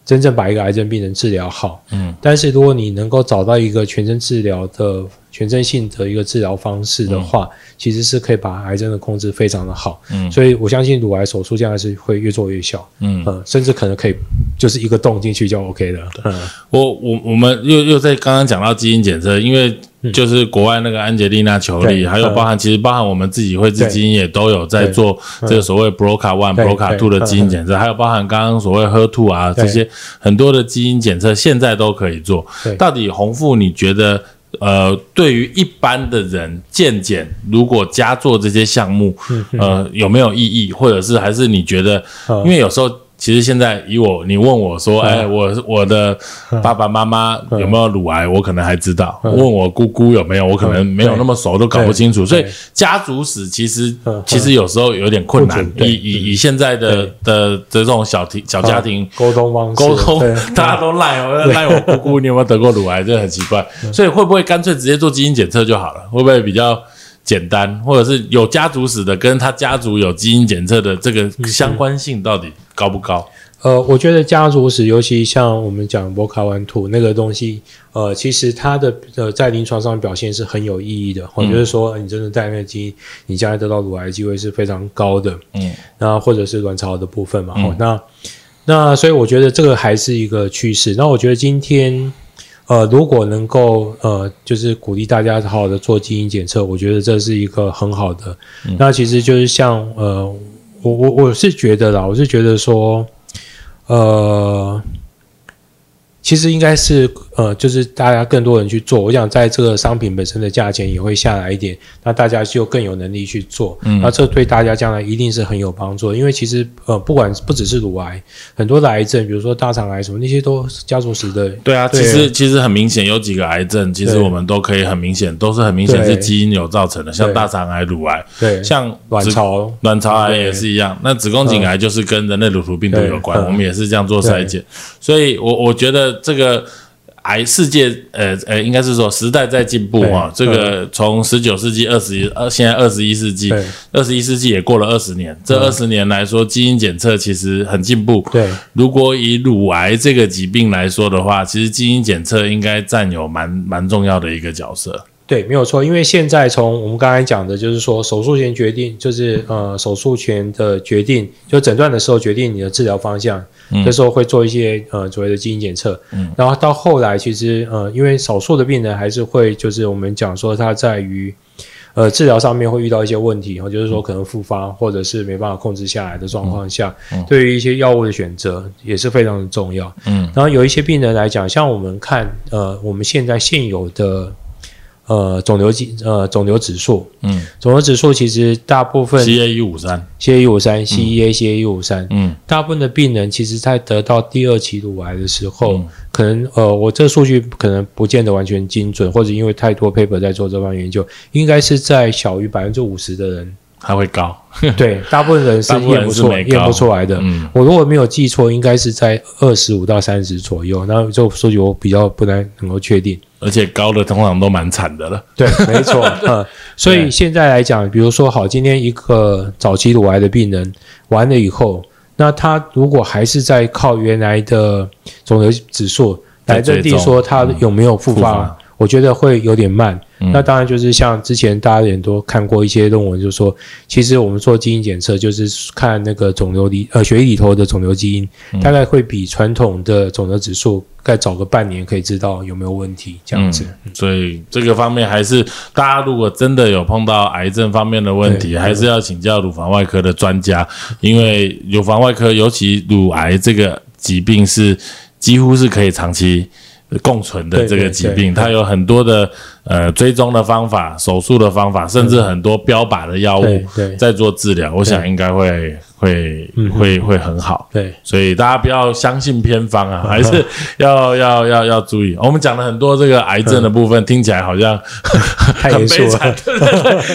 真正把一个癌症病人治疗好。嗯但是如果你能够找到一个全身治疗的全身性的一个治疗方式的话，其实是可以把癌症的控制非常的好。嗯所以我相信乳癌手术将来是会越做越小。嗯，呃，甚至可能可以就是一个洞进去就 OK 了。嗯，我我我们又又在刚刚讲到基因检测，因为就是国外那个安吉丽娜·裘丽，还有包含其实包含我们自己绘制对基因也都有在做这个所谓 BRCA one、对 BRCA two 的基因检测，还有包含刚刚所谓 HER2 啊这些很多的基因检测，现在都可以做。到底红富你觉得？呃，对于一般的人健检，如果加做这些项目，呃，有没有意义？或者是还是你觉得，嗯因为有时候其实现在以我，你问我说，嗯。哎，我我的爸爸妈妈有没有乳癌，我可能还知道；嗯。问我姑姑有没有，我可能没有那么熟，都搞不清楚。所以家族史其实嗯其实有时候有点困难。以以以现在的的的这种小庭小家庭嗯。沟通方式沟通，大家都赖我赖我姑姑，你有没有得过乳癌？这很奇怪。所以会不会干脆直接做基因检测就好了？会不会比较简单？或者是有家族史的，跟他家族有基因检测的这个相关性到底高不高？呃，我觉得家族史，尤其像我们讲 c a one two 那个东西，呃，其实它的呃在临床上表现是很有意义的。我、嗯就是说，你真的带那个基因，你将来得到乳癌机会是非常高的。嗯那或者是卵巢的部分嘛，哦，那那所以我觉得这个还是一个趋势。那我觉得今天，呃，如果能够呃，就是鼓励大家好好的做基因检测，我觉得这是一个很好的。那其实就是像呃，我我我是觉得啦，我是觉得说，呃。其实应该是呃，就是大家更多人去做。我想在这个商品本身的价钱也会下来一点，那大家就更有能力去做。嗯那这对大家将来一定是很有帮助的。因为其实呃，不管不只是乳癌，很多的癌症，比如说大肠癌什么那些都是家族史的。对啊，对其实其实很明显，有几个癌症，其实我们都可以很明显，都是很明显是基因有造成的，像大肠癌、乳癌，对，像卵巢，卵巢癌也是一样，那子宫颈癌就是跟人类乳头病毒有关，我们也是这样做筛检，所以我我觉得这个。癌世界，呃呃，应该是说时代在进步对哈。这个从十九世纪、二十一、呃，现在二十一世纪，对二十一世纪也过了二十年。这二十年来说，基因检测其实很进步。对如果以乳癌这个疾病来说的话，其实基因检测应该占有蛮蛮重要的一个角色。对，没有错。因为现在从我们刚才讲的，就是说手术前决定，就是呃手术前的决定，就诊断的时候决定你的治疗方向，嗯这时候会做一些呃所谓的基因检测。嗯，然后到后来，其实呃因为少数的病人还是会，就是我们讲说它在于。呃治疗上面会遇到一些问题，哦，就是说可能复发或者是没办法控制下来的状况下，对于一些药物的选择也是非常的重要。嗯，然后有一些病人来讲，像我们看呃我们现在现有的呃肿瘤指呃肿瘤指数，嗯。肿瘤指数其实大部分，C A 一五三，CA 一五三、CEA、CA 一五三，嗯。大部分的病人其实在得到第二期乳癌的时候，嗯。可能呃，我这数据可能不见得完全精准，或者因为太多 paper 在做这方面研究，应该是在小于百分之五十的人，它会高，对，大部分人是验不出验不出来的。嗯我如果没有记错，应该是在二十五到三十左右，那这个数据我比较不太能够确定。而且高的通常都蛮惨的了。对，没错，嗯，所以现在来讲，比如说好，今天一个早期乳癌的病人完了以后，那他如果还是在靠原来的肿瘤指数来认定说他有没有复发，复发我觉得会有点慢。嗯那当然就是像之前大家也都看过一些论文，就说其实我们做基因检测就是看那个肿瘤里呃血液里头的肿瘤基因，嗯大概会比传统的肿瘤指数再早个半年可以知道有没有问题这样子。所以这个方面还是大家如果真的有碰到癌症方面的问题，对还是要请教乳房外科的专家，因为乳房外科尤其乳癌这个疾病是几乎是可以长期。共存的对这个疾病，它有很多的呃追踪的方法、手术的方法，甚至很多标靶的药物在做治疗。我想应该会会会会很好。对。所以大家不要相信偏方啊，还是要要要要注意。我们讲了很多这个癌症的部分，听起来好像 太很悲惨，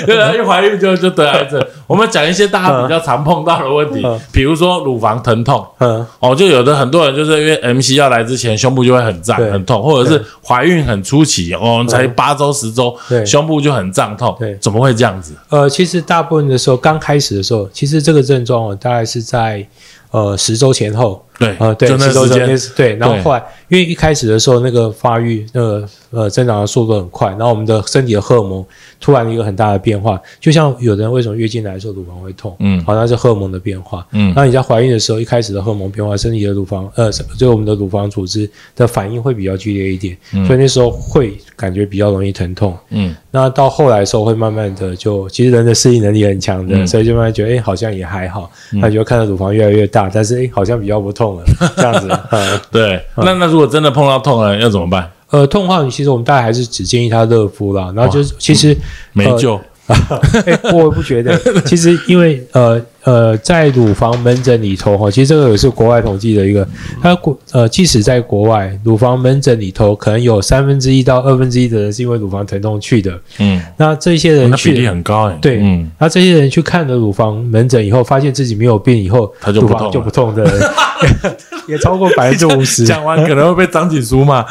对一怀孕就就得癌症。我们讲一些大家比较常碰到的问题嗯，比如说乳房疼痛。嗯，哦，就有的很多人就是因为 MC 要来之前，胸部就会很胀很痛，或者是怀孕很初期，哦，才八周十周，对。胸部就很胀痛，对。怎么会这样子？呃，其实大部分的时候，刚开始的时候，其实这个症状哦，大概是在呃十周前后，对，呃，对，十周前是对，然后对后来因为一开始的时候，那个发育那个呃增长的速度很快，然后我们的身体的荷尔蒙突然一个很大的变化，就像有的人为什么月经来的时候乳房会痛，嗯好像是荷尔蒙的变化，嗯那你在怀孕的时候，一开始的荷尔蒙变化，身体的乳房呃，就我们的乳房组织的反应会比较剧烈一点，所以那时候会感觉比较容易疼痛。嗯那到后来的时候，会慢慢的就，其实人的适应能力很强的，嗯所以就慢慢觉得，哎，好像也还好。那你就看到乳房越来越大，但是哎，好像比较不痛了，这样子。嗯，对，那那如果真的碰到痛了，要怎么办？呃，痛的话，其实我们大概还是只建议他热敷啦。然后就是，其实没救，哎，我不觉得。其实因为呃呃，在乳房门诊里头哈，其实这个也是国外统计的一个，它国呃，即使在国外，乳房门诊里头可能有三分之一到二分之一的人是因为乳房疼痛去的。嗯，那这些人去例很高哎，对，嗯，那这些人去看了乳房门诊以后，发现自己没有病以后，他就不痛就不痛的人 也超过百分之五十。讲完可能会被张景书骂，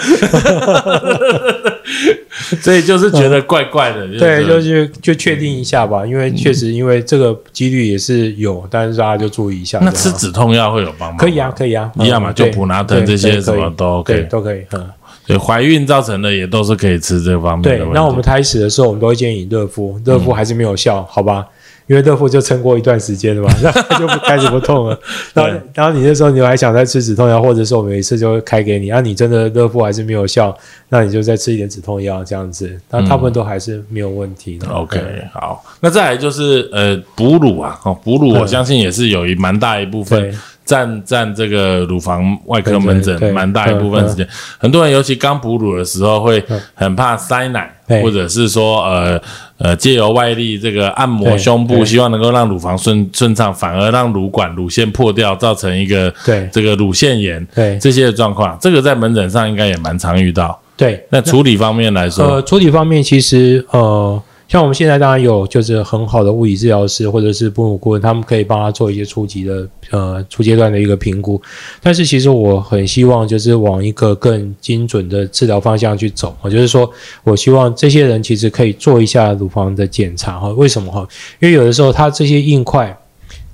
所以就是觉得怪怪的，对，就就是就确定一下吧，因为确实因为这个几率也是有，但是大家就注意一下。那吃止痛药会有帮忙吗？可以啊，可以啊，一样嘛就普拿疼这些什么都 OK 对，都可以。嗯，对，怀孕造成的也都是可以吃这方面的。，对那我们开始的时候，我们都会建议热敷，热嗯敷还是没有效，好吧？因为热敷就撑过一段时间了嘛，那就不开始不痛了。然后，然后你那时候你还想再吃止痛药，或者说我每一次就会开给你，啊，你真的热敷还是没有效，那你就再吃一点止痛药这样子，那大部分都还是没有问题的。OK，好，那再来就是呃哺乳啊，哦，哺乳我嗯相信也是有一蛮大一部分对占占这个乳房外科门诊蛮大一部分时间。很多人尤其刚哺乳的时候会很怕塞奶，对。或者是说呃呃借由外力这个按摩胸部，希望能够让乳房顺顺畅，反而让乳管乳腺破掉，造成一个对。这个乳腺炎对。这些的状况。这个在门诊上应该也蛮常遇到。对，那处理方面来说，呃，处理方面其实呃，像我们现在当然有就是很好的物理治疗师或者是哺乳顾问，他们可以帮他做一些初级的呃初阶段的一个评估。但是其实我很希望就是往一个更精准的治疗方向去走，我就是说我希望这些人其实可以做一下乳房的检查哈。为什么哈？因为有的时候他这些硬块，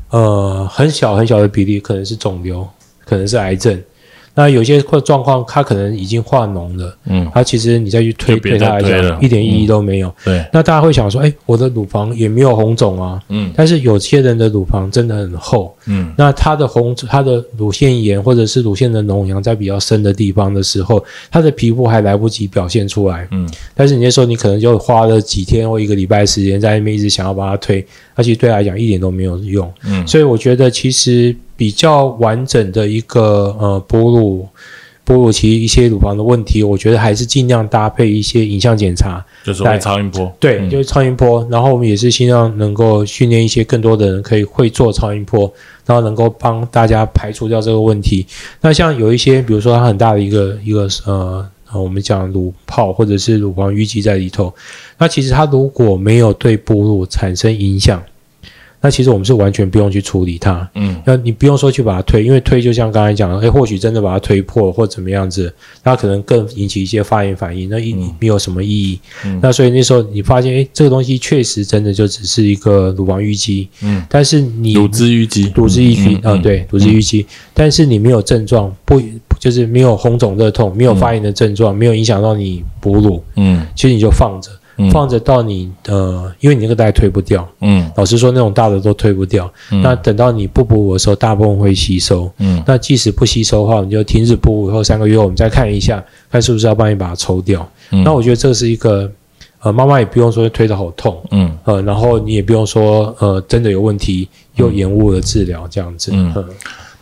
呃，很小很小的比例可能是肿瘤，可能是癌症。那有些状状况，它可能已经化脓了，嗯，它其实你再去推对它来讲一点意义都没有。对，那大家会想说，哎，我的乳房也没有红肿啊，嗯。但是有些人的乳房真的很厚，嗯。那它的红，它的乳腺炎或者是乳腺的脓疡在比较深的地方的时候，它的皮肤还来不及表现出来，嗯。但是你那时候你可能就花了几天或一个礼拜时间在那边一直想要把它推，而且对它来讲一点都没有用。嗯。所以我觉得其实比较完整的一个呃哺乳哺乳期一些乳房的问题，我觉得还是尽量搭配一些影像检查，就是会超音波，对，嗯就是超音波。然后我们也是希望能够训练一些更多的人可以会做超音波，然后能够帮大家排除掉这个问题。那像有一些，比如说它很大的一个一个呃。呃，我们讲乳泡或者是乳房淤积在里头，那其实它如果没有对哺乳产生影响，那其实我们是完全不用去处理它。嗯。那你不用说去把它推，因为推就像刚才讲的，哎，或许真的把它推破或怎么样子，那可能更引起一些发炎反应，那一嗯。没有什么意义。嗯。那所以那时候你发现，哎，这个东西确实真的就只是一个乳房淤积，嗯，但是你乳汁淤积，乳汁淤积嗯，啊，对，乳汁淤积，但是你没有症状，不就是没有红肿热痛，没有发炎的症状，没有影响到你哺乳，嗯。其实你就放着，嗯。放着到你呃，因为你那个袋推不掉，嗯。老实说那种大的都推不掉，嗯。那等到你不哺乳的时候，大部分会吸收。嗯。那即使不吸收的话，我们就停止哺乳以后三个月，我们再看一下，看是不是要帮你把它抽掉。嗯。那我觉得这是一个，呃，妈妈也不用说推得好痛，嗯。呃，然后你也不用说，呃，真的有问题又延误了治疗这样子。嗯。嗯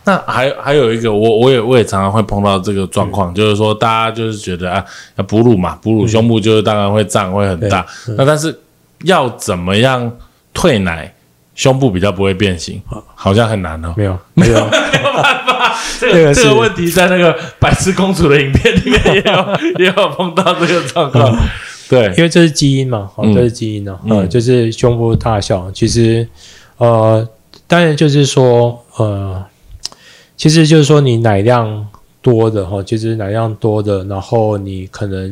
那还还有一个，我我也我也常常会碰到这个状况，就是说大家就是觉得啊，要哺乳嘛，哺乳胸部就是当然会胀会很大，那但是要怎么样退奶，胸部比较不会变形，好像很难哦。没有，没有，没有办法，这 这个这个问题在那个白痴公主的影片里面也有 也有碰到这个状况，对，因为这是基因嘛，哦，嗯。这是基因呢、嗯。呃，就是胸部大小，其实，呃，当然就是说，呃，其实就是说你奶量多的哈，就是奶量多的，然后你可能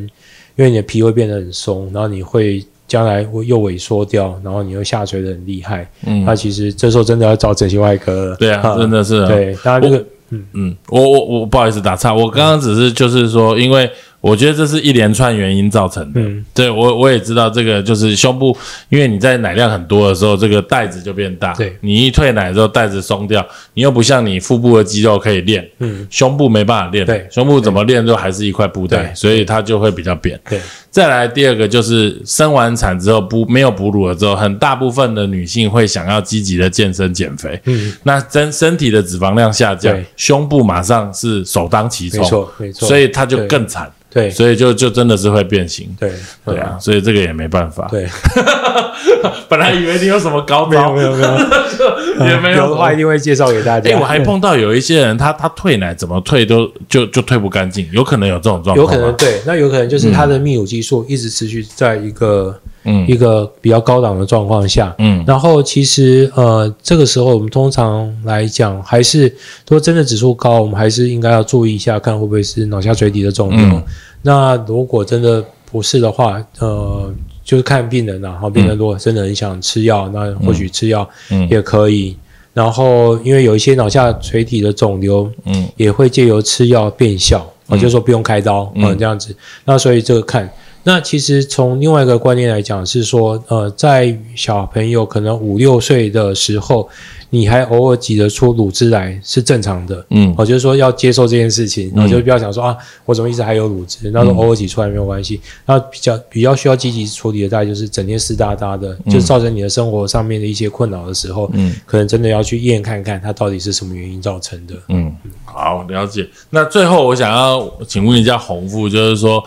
因为你的皮会变得很松，然后你会将来会又萎缩掉，然后你又下垂的很厉害，嗯。那，其实这时候真的要找整形外科了。对啊，真的是啊，对，当然这个嗯，我我我不好意思打岔，我刚刚只是就是说，因为我觉得这是一连串原因造成的。嗯。对我我也知道这个就是胸部，因为你在奶量很多的时候，这个袋子就变大。对。你一退奶之后，袋子松掉，你又不像你腹部的肌肉可以练，嗯，胸部没办法练。对。胸部怎么练都还是一块布袋，所以它就会比较扁。对，再来第二个就是生完产之后不没有哺乳了之后，很大部分的女性会想要积极的健身减肥。嗯，那身身体的脂肪量下降，胸部马上是首当其冲，没错，没错，所以它就更惨，对。所以就就真的是会变形。对。对啊，，所以这个也没办法。对，本来以为你有什么高招，没有没有，也没有。的话一定会介绍给大家。哎，我还碰到有一些人，他他退奶怎么退都就就退不干净，有可能有这种状况。有可能对，那有可能就是他的泌乳激素一直持续在一个、嗯一个比较高档的状况下。嗯然后其实呃，这个时候我们通常来讲，还是如果真的指数高，我们还是应该要注意一下，看会不会是脑下垂体的肿瘤。嗯那如果真的不是的话，呃，就是看病人啦。然后病人如果真的很想吃药，那或许吃药嗯也可以。然后因为有一些脑下垂体的肿瘤，嗯也会借由吃药变小，啊、就是说不用开刀，嗯嗯，这样子。那所以这个看，那其实从另外一个观念来讲是说，呃，在小朋友可能五六岁的时候，你还偶尔挤得出乳汁来是正常的。嗯我就是说要接受这件事情，然后就不要想说啊，我怎么一直还有乳汁，那说偶尔挤出来没有关系。那比较比较需要积极处理的，大概就是整天湿哒哒的，就造成你的生活上面的一些困扰的时候，嗯可能真的要去验看看它到底是什么原因造成的。嗯，好了解。那最后我想要请问一下洪富，就是说。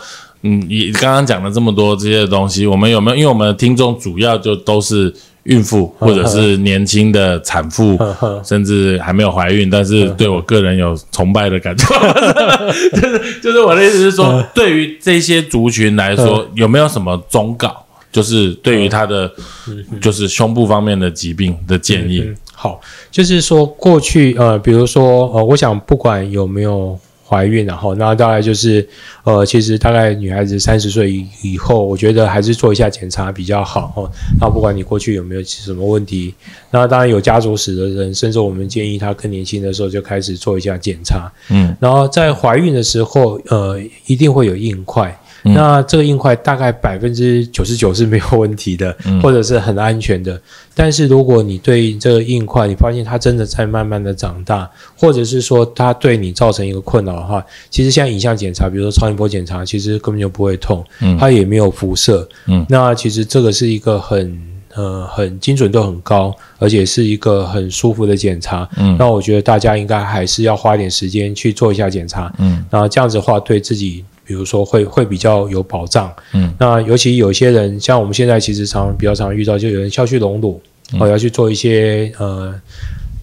嗯，你刚刚讲了这么多这些东西，我们有没有？因为我们的听众主要就都是孕妇 或者是年轻的产妇，甚至还没有怀孕，但是 对我个人有崇拜的感觉。就是就是我的意思是说，对于这些族群来说，有没有什么忠告？就是对于他的就是胸部方面的疾病的建议。嗯，好，就是说过去呃，比如说呃，我想不管有没有怀孕，然后那大概就是呃，其实大概女孩子三十岁以以后，我觉得还是做一下检查比较好哦。那不管你过去有没有什么问题，那当然有家族史的人，甚至我们建议他更年轻的时候就开始做一下检查。嗯，然后在怀孕的时候，呃，一定会有硬块。那这个硬块大概百分之九十九是没有问题的，或者是很安全的。但是如果你对这个硬块，你发现它真的在慢慢的长大，或者是说它对你造成一个困扰的话，其实像影像检查，比如说超音波检查，其实根本就不会痛，它也没有辐射。嗯，那其实这个是一个很呃很精准度很高，而且是一个很舒服的检查。嗯，那我觉得大家应该还是要花点时间去做一下检查。嗯，然后这样子的话，对自己。比如说会会比较有保障，嗯，那尤其有些人，像我们现在其实常比较常遇到，就有人消去隆乳，哦，要去做一些呃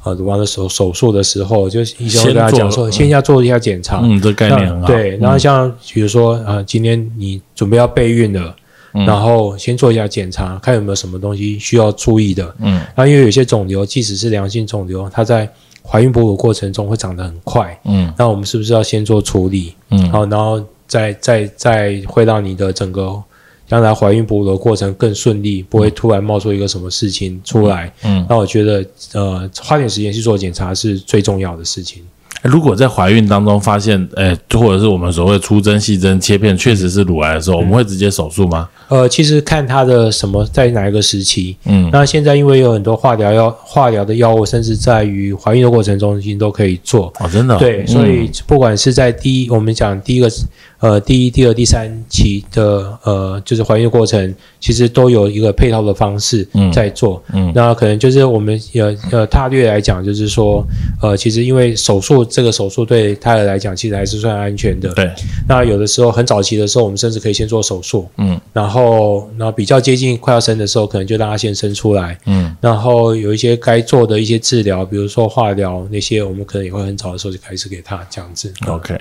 呃乳房的手手术的时候，就医生会跟他讲说，先要做一下检查，嗯，这概念很好，对。然后像比如说呃，今天你准备要备孕了，然后先做一下检查，看有没有什么东西需要注意的，嗯。然后因为有些肿瘤，即使是良性肿瘤，它在怀孕哺乳过程中会长得很快，嗯。那我们是不是要先做处理？嗯，好，然后。再再再会让你的整个将来怀孕哺乳的过程更顺利，不会突然冒出一个什么事情出来。嗯，那我觉得呃，花点时间去做检查是最重要的事情。如果在怀孕当中发现，诶，或者是我们所谓出针、细针切片确实是乳癌的时候，我们会直接手术吗？呃，其实看它的什么在哪一个时期。嗯，那现在因为有很多化疗药、化疗的药物，甚至在于怀孕的过程中心都可以做。哦，真的。对，所以不管是在第一，我们讲第一个。呃，第一、第二、第三期的呃，就是怀孕过程，其实都有一个配套的方式在做。嗯，那可能就是我们呃呃，大略来讲，就是说，呃，其实因为手术这个手术对胎儿来讲，其实还是算安全的。对。那有的时候很早期的时候，我们甚至可以先做手术。嗯。然后，然后比较接近快要生的时候，可能就让他先生出来。嗯。然后有一些该做的一些治疗，比如说化疗那些，我们可能也会很早的时候就开始给他这样子。OK。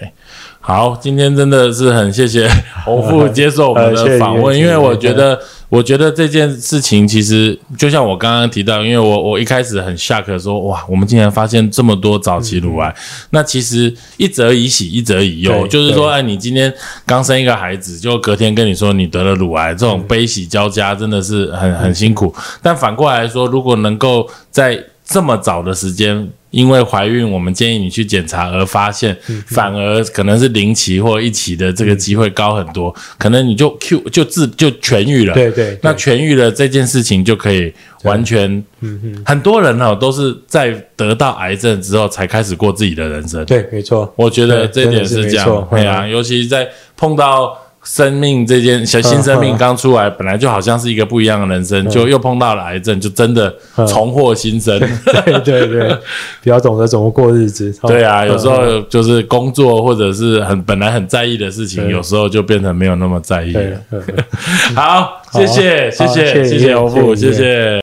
好，今天真的是很谢谢 洪富接受我们的访问，因为我觉得，我觉得这件事情其实就像我刚刚提到，因为我我一开始很 shock 说，哇，我们竟然发现这么多早期乳癌，那其实一则以喜，一则以忧，就是说，哎，你今天刚生一个孩子，就隔天跟你说你得了乳癌，这种悲喜交加，真的是很很辛苦。但反过来说，如果能够在这么早的时间，因为怀孕，我们建议你去检查而发现，反而可能是零期或一期的这个机会高很多，可能你就 Q 就治就痊愈了。对对，那痊愈了这件事情就可以完全，嗯嗯，很多人哦都是在得到癌症之后才开始过自己的人生。对，没错，我觉得这点是这样。对啊，尤其在碰到。生命这件小新生命刚出来，本来就好像是一个不一样的人生，就又碰到了癌症，就真的重获新生。对对对，比较懂得怎么过日子。对啊，有时候就是工作或者是很本来很在意的事情，有时候就变成没有那么在意了。好，谢谢谢谢谢谢欧富，谢谢。